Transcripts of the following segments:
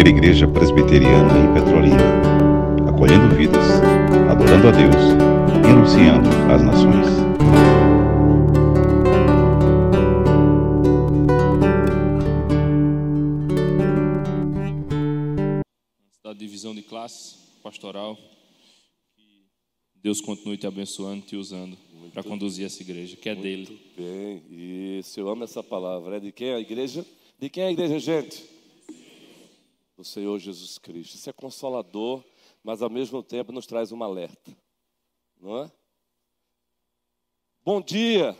primeira igreja presbiteriana em Petrolina, acolhendo vidas, adorando a Deus e anunciando às nações. da divisão de classe pastoral. Que Deus continue te abençoando, te usando para conduzir essa igreja, que é dele. Muito bem, isso, eu amo essa palavra. É de quem é a igreja? De quem é a igreja, gente? Do Senhor Jesus Cristo. Isso é consolador, mas ao mesmo tempo nos traz um alerta, não é? Bom dia!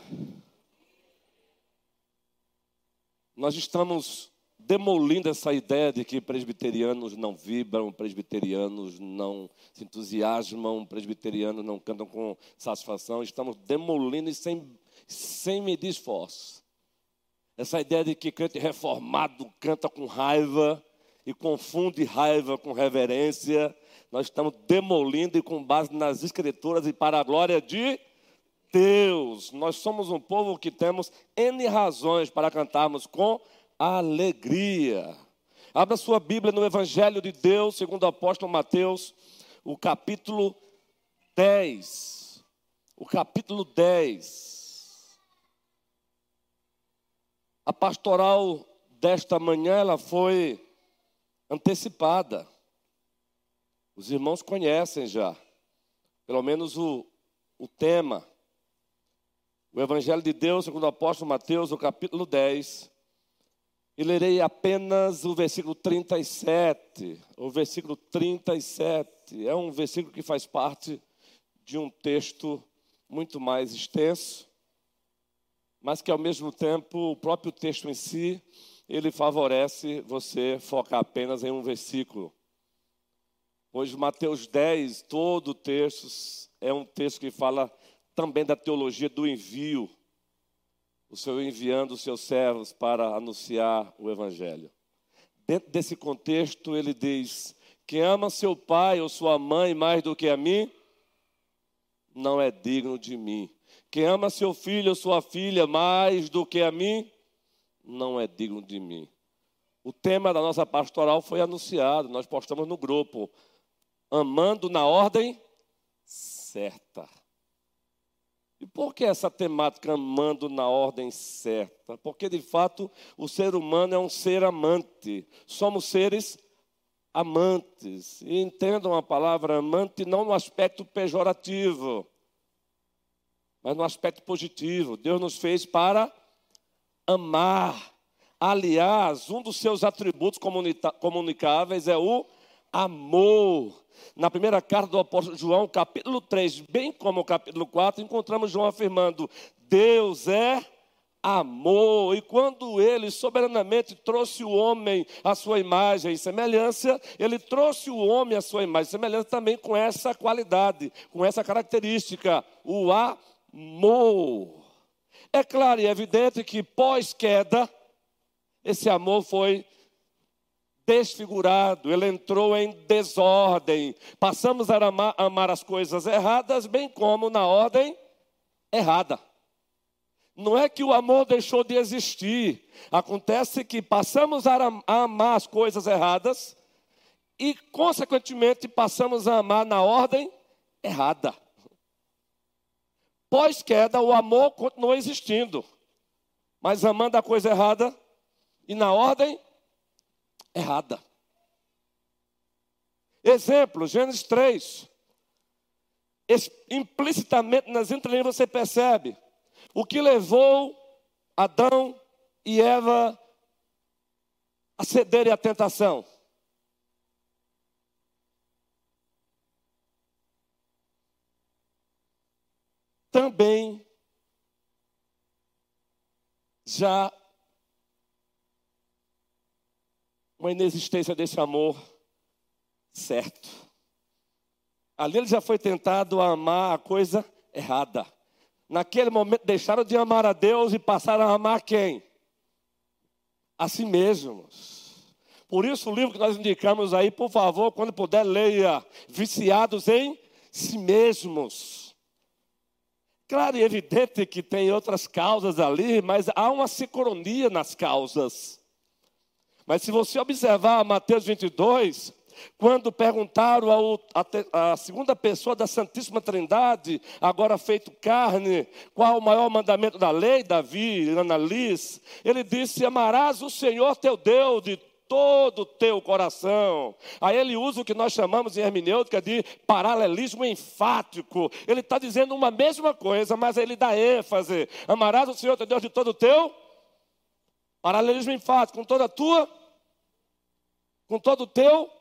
Nós estamos demolindo essa ideia de que presbiterianos não vibram, presbiterianos não se entusiasmam, presbiterianos não cantam com satisfação. Estamos demolindo e sem, sem medir esforço. Essa ideia de que crente reformado canta com raiva e confunde raiva com reverência, nós estamos demolindo e com base nas escrituras e para a glória de Deus. Nós somos um povo que temos N razões para cantarmos com alegria. Abra sua Bíblia no Evangelho de Deus, segundo o apóstolo Mateus, o capítulo 10. O capítulo 10. A pastoral desta manhã ela foi antecipada. Os irmãos conhecem já, pelo menos o, o tema. O Evangelho de Deus, segundo o apóstolo Mateus, o capítulo 10, e lerei apenas o versículo 37. O versículo 37 é um versículo que faz parte de um texto muito mais extenso, mas que ao mesmo tempo o próprio texto em si, ele favorece você focar apenas em um versículo. Hoje Mateus 10, todo o texto é um texto que fala também da teologia do envio o Senhor enviando os seus servos para anunciar o Evangelho. Dentro desse contexto, ele diz: Quem ama seu pai ou sua mãe mais do que a mim, não é digno de mim. Quem ama seu filho ou sua filha mais do que a mim, não é digno de mim. O tema da nossa pastoral foi anunciado, nós postamos no grupo. Amando na ordem certa. E por que essa temática amando na ordem certa? Porque de fato o ser humano é um ser amante. Somos seres amantes. E entendam a palavra amante não no aspecto pejorativo, mas no aspecto positivo. Deus nos fez para amar. Aliás, um dos seus atributos comunicáveis é o amor. Na primeira carta do apóstolo João, capítulo 3, bem como o capítulo 4, encontramos João afirmando: Deus é amor. E quando ele soberanamente trouxe o homem à sua imagem e semelhança, ele trouxe o homem à sua imagem e semelhança também com essa qualidade, com essa característica, o amor. É claro e evidente que pós-queda, esse amor foi desfigurado, ele entrou em desordem. Passamos a amar, amar, as coisas erradas, bem como na ordem errada. Não é que o amor deixou de existir, acontece que passamos a amar as coisas erradas e, consequentemente, passamos a amar na ordem errada. Pós-queda, o amor continuou existindo, mas amando a coisa errada e na ordem errada. Exemplo, Gênesis 3. Implicitamente nas entrelinhas você percebe o que levou Adão e Eva a cederem à tentação. Também já uma inexistência desse amor certo. Ali ele já foi tentado a amar a coisa errada. Naquele momento deixaram de amar a Deus e passaram a amar quem? A si mesmos. Por isso o livro que nós indicamos aí, por favor, quando puder, leia Viciados em Si Mesmos. Claro e evidente que tem outras causas ali, mas há uma sincronia nas causas. Mas se você observar Mateus 22, quando perguntaram ao, a, a, segunda pessoa da Santíssima Trindade, agora feito carne, qual o maior mandamento da lei, Davi, Analiz, ele disse: Amarás o Senhor teu Deus de todo o teu coração. Aí ele usa o que nós chamamos em hermenêutica de paralelismo enfático. Ele está dizendo uma mesma coisa, mas ele dá ênfase. Amarás o Senhor teu Deus de todo o teu paralelismo enfático, com toda a tua, com todo o teu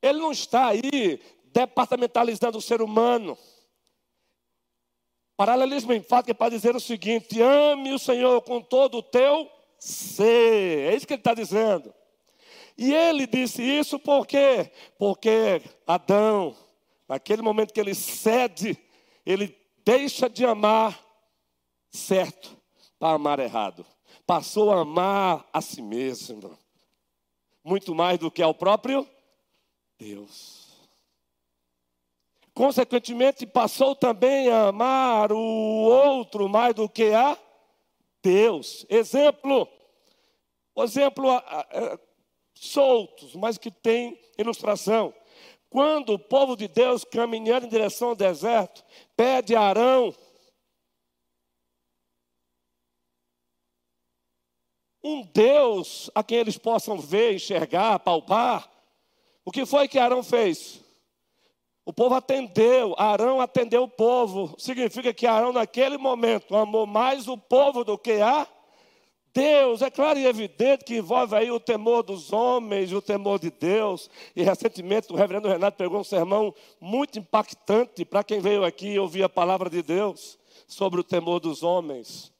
ele não está aí departamentalizando o ser humano. Paralelismo enfático é para dizer o seguinte: ame o Senhor com todo o teu ser. É isso que ele está dizendo. E ele disse isso por quê? Porque Adão, naquele momento que ele cede, ele deixa de amar certo para amar errado. Passou a amar a si mesmo. Muito mais do que ao próprio Deus. Consequentemente, passou também a amar o outro mais do que a Deus. Exemplo, exemplo é, soltos, mas que tem ilustração. Quando o povo de Deus, caminhando em direção ao deserto, pede a Arão um Deus a quem eles possam ver, enxergar, palpar, o que foi que Arão fez? O povo atendeu, Arão atendeu o povo. Significa que Arão, naquele momento, amou mais o povo do que a Deus. É claro e evidente que envolve aí o temor dos homens, o temor de Deus. E recentemente o reverendo Renato pegou um sermão muito impactante para quem veio aqui ouvir a palavra de Deus sobre o temor dos homens.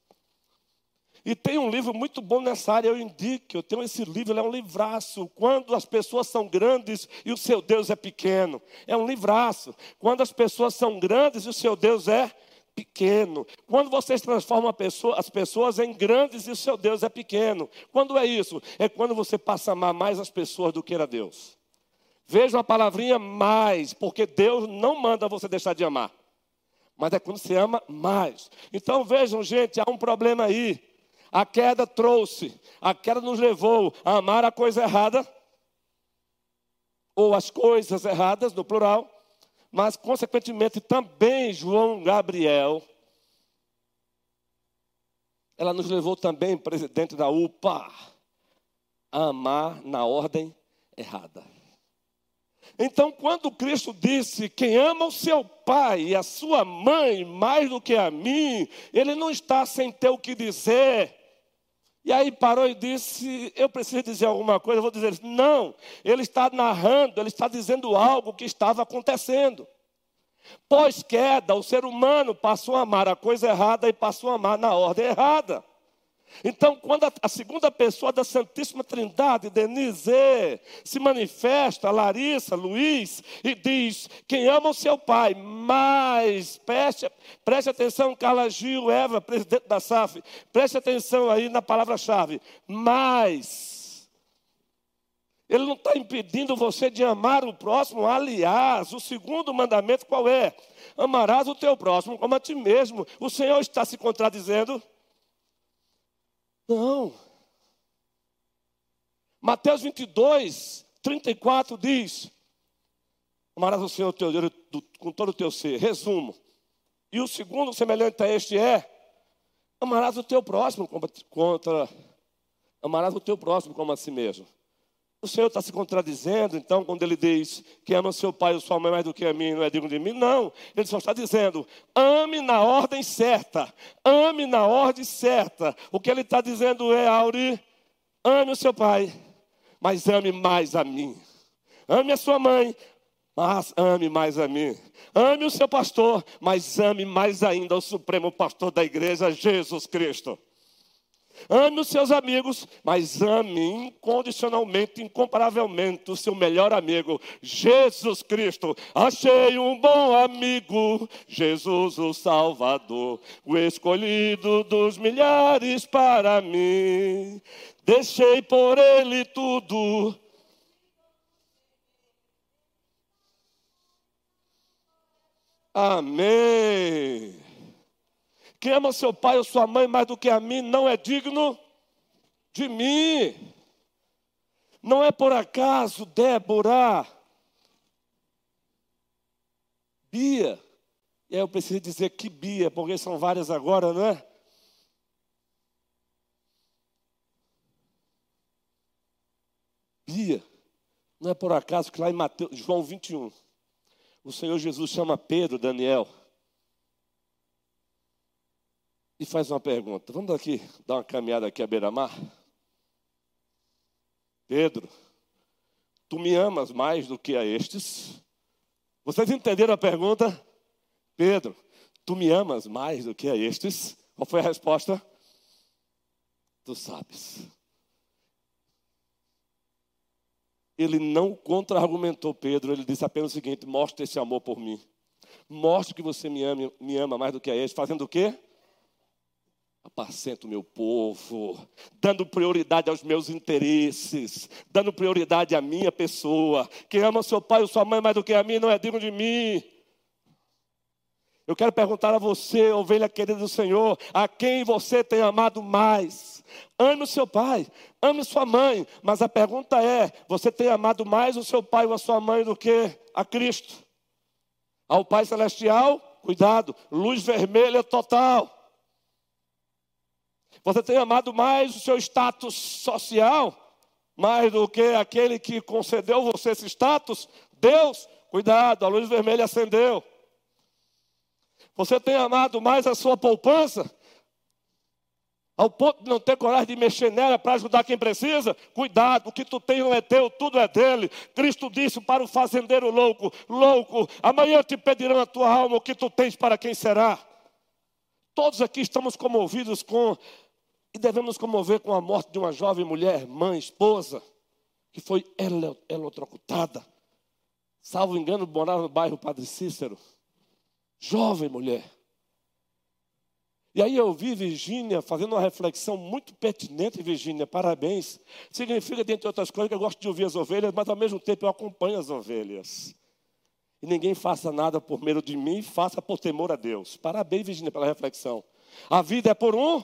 E tem um livro muito bom nessa área, eu indico. Eu tenho esse livro, ele é um livraço. Quando as pessoas são grandes e o seu Deus é pequeno. É um livraço. Quando as pessoas são grandes e o seu Deus é pequeno. Quando vocês transformam pessoa, as pessoas em grandes e o seu Deus é pequeno. Quando é isso? É quando você passa a amar mais as pessoas do que a Deus. Veja a palavrinha mais, porque Deus não manda você deixar de amar. Mas é quando você ama mais. Então vejam, gente, há um problema aí. A queda trouxe, a queda nos levou a amar a coisa errada, ou as coisas erradas, no plural, mas, consequentemente, também João Gabriel, ela nos levou também, presidente da UPA, a amar na ordem errada. Então, quando Cristo disse: Quem ama o seu pai e a sua mãe mais do que a mim, ele não está sem ter o que dizer. E aí parou e disse: Eu preciso dizer alguma coisa. Eu vou dizer: Não, ele está narrando, ele está dizendo algo que estava acontecendo. Pós-queda, o ser humano passou a amar a coisa errada e passou a amar na ordem errada. Então, quando a, segunda pessoa da Santíssima Trindade, Denise, se manifesta, Larissa, Luiz, e diz: Quem ama o seu pai, mas, preste, preste atenção, Carla Gil, Eva, presidente da SAF, preste atenção aí na palavra-chave, mas. Ele não está impedindo você de amar o próximo. Aliás, o segundo mandamento qual é? Amarás o teu próximo como a ti mesmo. O Senhor está se contradizendo? Não. Mateus 22, 34 diz: Amarás o Senhor teu Deus com todo o teu ser. Resumo. E o segundo semelhante a este é: Amarás o teu próximo contra. Amarás o teu próximo como a si mesmo. O Senhor está se contradizendo, então, quando ele diz que ama seu pai ou sua mãe mais do que a mim, não é digno de mim? Não, ele só está dizendo, ame na ordem certa, ame na ordem certa. O que ele está dizendo é, Auri, ame o seu pai, mas ame mais a mim. Ame a sua mãe, mas ame mais a mim. Ame o seu pastor, mas ame mais ainda o supremo pastor da igreja, Jesus Cristo. Ame os seus amigos, mas ame incondicionalmente, incomparavelmente o seu melhor amigo, Jesus Cristo. Achei um bom amigo, Jesus o Salvador, o escolhido dos milhares para mim. Deixei por ele tudo. Amém. Quem ama seu pai ou sua mãe mais do que a mim não é digno de mim. Não é por acaso Débora, Bia, e aí eu preciso dizer que Bia, porque são várias agora, não é? Bia, não é por acaso que lá em Mateus, João 21, o Senhor Jesus chama Pedro, Daniel, e faz uma pergunta. Vamos aqui dar uma caminhada aqui à beira-mar? Pedro, tu me amas mais do que a estes? Vocês entenderam a pergunta? Pedro, tu me amas mais do que a estes? Qual foi a resposta? Tu sabes. Ele não contra-argumentou Pedro, ele disse apenas o seguinte: mostre esse amor por mim. Mostre que você me ama, me ama mais do que a este. Fazendo o quê? Apacento o meu povo, dando prioridade aos meus interesses, dando prioridade à minha pessoa. Quem ama seu pai ou sua mãe mais do que a mim não é digno de mim. Eu quero perguntar a você, ovelha querida do Senhor, a quem você tem amado mais? Ame o seu pai, ame sua mãe, mas a pergunta é: você tem amado mais o seu pai ou a sua mãe do que a Cristo? Ao Pai Celestial, cuidado, luz vermelha total. Você tem amado mais o seu status social, mais do que aquele que concedeu você esse status? Deus, cuidado, a luz vermelha acendeu. Você tem amado mais a sua poupança? Ao ponto de não ter coragem de mexer nela para ajudar quem precisa? Cuidado, o que tu tem não é teu, tudo é dele. Cristo disse para o fazendeiro louco: Louco, amanhã te pedirão a tua alma o que tu tens para quem será. Todos aqui estamos comovidos com, e devemos comover com a morte de uma jovem mulher, mãe, esposa, que foi eletrocutada. Salvo engano, morava no bairro Padre Cícero. Jovem mulher. E aí eu vi Virgínia fazendo uma reflexão muito pertinente, Virgínia, parabéns. Significa, dentre outras coisas, que eu gosto de ouvir as ovelhas, mas ao mesmo tempo eu acompanho as ovelhas. E ninguém faça nada por medo de mim, faça por temor a Deus. Parabéns, Virgínia, pela reflexão. A vida é por um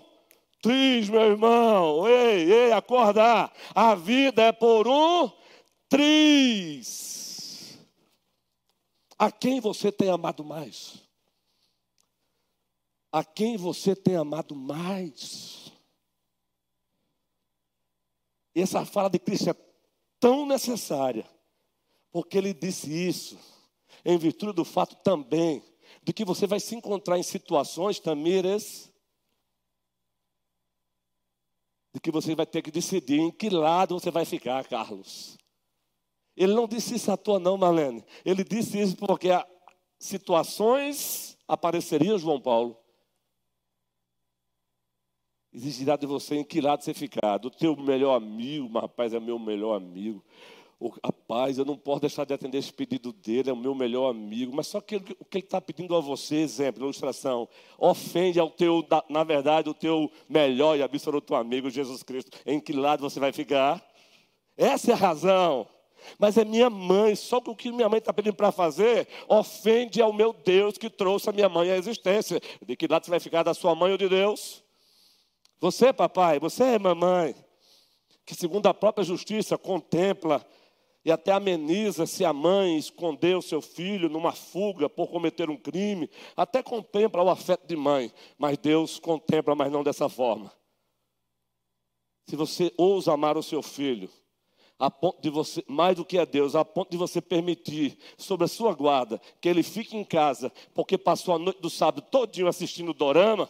triz, meu irmão. Ei, ei, acorda. A vida é por um triz. A quem você tem amado mais? a quem você tem amado mais. E essa fala de Cristo é tão necessária, porque ele disse isso, em virtude do fato também, de que você vai se encontrar em situações, Tamires, de que você vai ter que decidir em que lado você vai ficar, Carlos. Ele não disse isso à toa, não, Marlene. Ele disse isso porque situações apareceriam, João Paulo, Exigirá de você em que lado você ficar. Do teu melhor amigo, mas rapaz, é meu melhor amigo. Rapaz, eu não posso deixar de atender esse pedido dele, é o meu melhor amigo. Mas só que o que ele está pedindo a você, exemplo, ilustração, ofende ao teu, na verdade, o teu melhor e absoluto amigo, Jesus Cristo. Em que lado você vai ficar? Essa é a razão. Mas é minha mãe, só que o que minha mãe está pedindo para fazer ofende ao meu Deus que trouxe a minha mãe à existência. De que lado você vai ficar da sua mãe ou de Deus? Você, papai, você é mamãe, que segundo a própria justiça contempla e até ameniza se a mãe escondeu seu filho numa fuga por cometer um crime, até contempla o afeto de mãe, mas Deus contempla, mas não dessa forma. Se você ousa amar o seu filho, a ponto de você, mais do que a Deus, a ponto de você permitir sobre a sua guarda que ele fique em casa, porque passou a noite do sábado todinho assistindo dorama,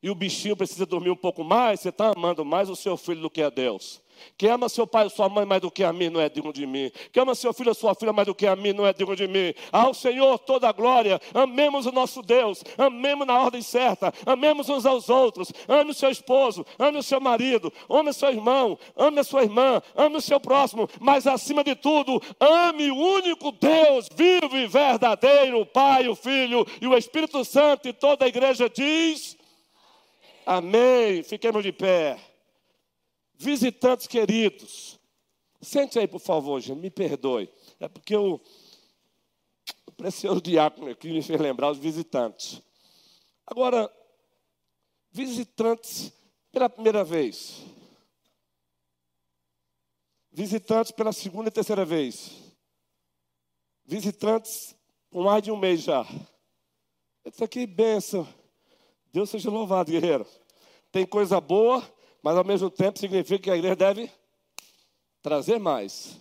e o bichinho precisa dormir um pouco mais, você está amando mais o seu filho do que a Deus. Quem ama seu pai ou sua mãe mais do que a mim não é digno de mim. Quem ama seu filho ou sua filha mais do que a mim não é digno de mim. Ao Senhor toda a glória. Amemos o nosso Deus. Amemos na ordem certa. Amemos uns aos outros. Ame o seu esposo. Ame o seu marido. Ame o seu irmão. Ame a sua irmã. Ame o seu próximo. Mas acima de tudo, ame o único Deus vivo e verdadeiro. O Pai, o Filho e o Espírito Santo. E toda a igreja diz. Amém. Fiquemos de pé. Visitantes queridos. Sente aí, por favor, gente. Me perdoe. É porque o precioso diácono aqui me fez lembrar os visitantes. Agora, visitantes pela primeira vez. Visitantes pela segunda e terceira vez. Visitantes por mais de um mês já. Isso aqui, benção. Deus seja louvado, guerreiro. Tem coisa boa, mas ao mesmo tempo significa que a igreja deve trazer mais.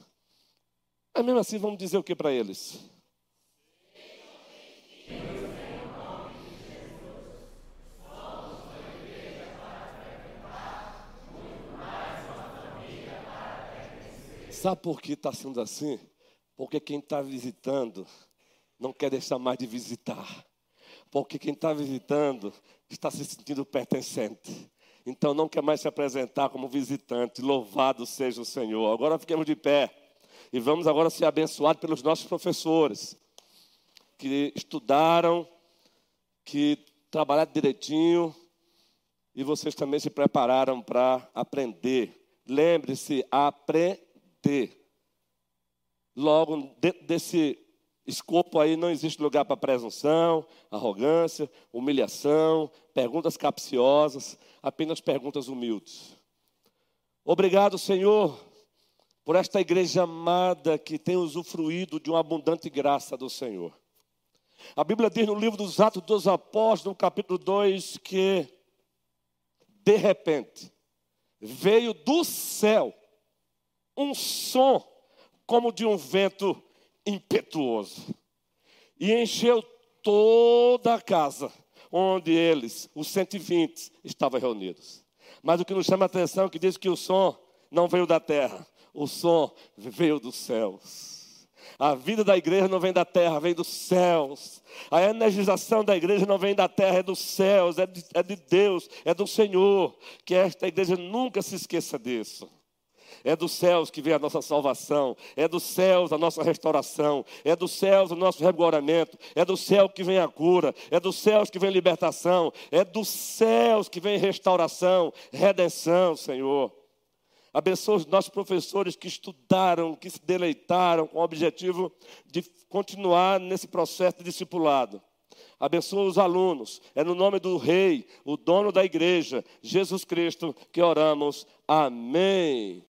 Mas mesmo assim, vamos dizer o que para eles? Sabe por que está sendo assim? Porque quem está visitando não quer deixar mais de visitar. Porque quem está visitando está se sentindo pertencente. Então não quer mais se apresentar como visitante. Louvado seja o Senhor. Agora fiquemos de pé. E vamos agora ser abençoados pelos nossos professores. Que estudaram, que trabalharam direitinho. E vocês também se prepararam para aprender. Lembre-se, aprender. Logo, dentro desse escopo aí não existe lugar para presunção, arrogância, humilhação, perguntas capciosas, apenas perguntas humildes. Obrigado, Senhor, por esta igreja amada que tem usufruído de uma abundante graça do Senhor. A Bíblia diz no livro dos Atos dos Apóstolos, no capítulo 2, que de repente veio do céu um som como de um vento impetuoso. E encheu toda a casa onde eles, os 120, estavam reunidos. Mas o que nos chama a atenção é que diz que o som não veio da terra, o som veio dos céus. A vida da igreja não vem da terra, vem dos céus. A energização da igreja não vem da terra, é dos céus, é de, é de Deus, é do Senhor. Que esta igreja nunca se esqueça disso. É dos céus que vem a nossa salvação, é dos céus a nossa restauração, é dos céus o nosso regoramento, é do céu que vem a cura, é dos céus que vem libertação, é dos céus que vem restauração, redenção, Senhor. Abençoa os nossos professores que estudaram, que se deleitaram com o objetivo de continuar nesse processo de discipulado. Abençoa os alunos. É no nome do Rei, o dono da igreja, Jesus Cristo, que oramos. Amém.